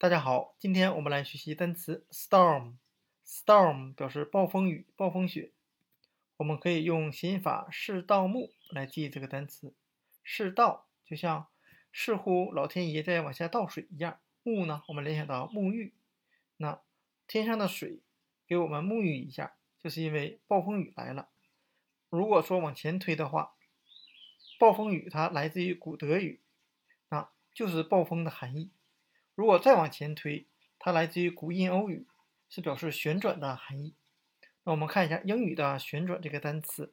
大家好，今天我们来学习单词 storm。storm 表示暴风雨、暴风雪。我们可以用谐音法“视倒木”来记这个单词。视倒就像似乎老天爷在往下倒水一样，沐呢，我们联想到沐浴。那天上的水给我们沐浴一下，就是因为暴风雨来了。如果说往前推的话，暴风雨它来自于古德语，那就是暴风的含义。如果再往前推，它来自于古印欧语，是表示旋转的含义。那我们看一下英语的“旋转”这个单词，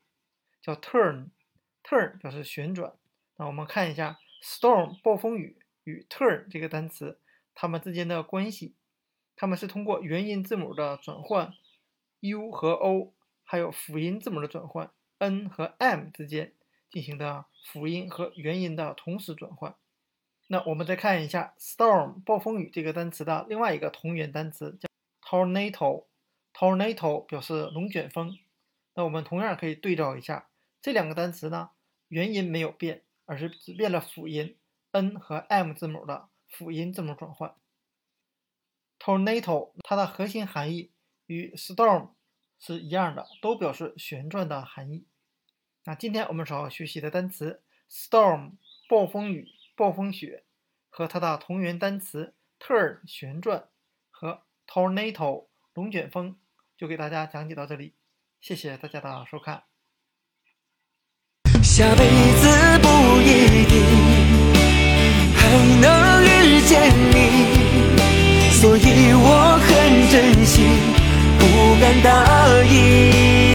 叫 turn，turn 表示旋转。那我们看一下 storm 暴风雨与 turn 这个单词，它们之间的关系，它们是通过元音字母的转换 u 和 o，还有辅音字母的转换 n 和 m 之间进行的辅音和元音的同时转换。那我们再看一下 storm 暴风雨这个单词的另外一个同源单词叫 tornado，tornado 表示龙卷风。那我们同样可以对照一下这两个单词呢，元音没有变，而是只变了辅音 n 和 m 字母的辅音字母转换。tornado 它的核心含义与 storm 是一样的，都表示旋转的含义。那今天我们所要学习的单词 storm 暴风雨。暴风雪和它的同源单词 turn 旋转和 tornado 龙卷风，就给大家讲解到这里。谢谢大家的收看。下辈子不一定还能遇见你，所以我很珍惜，不敢大。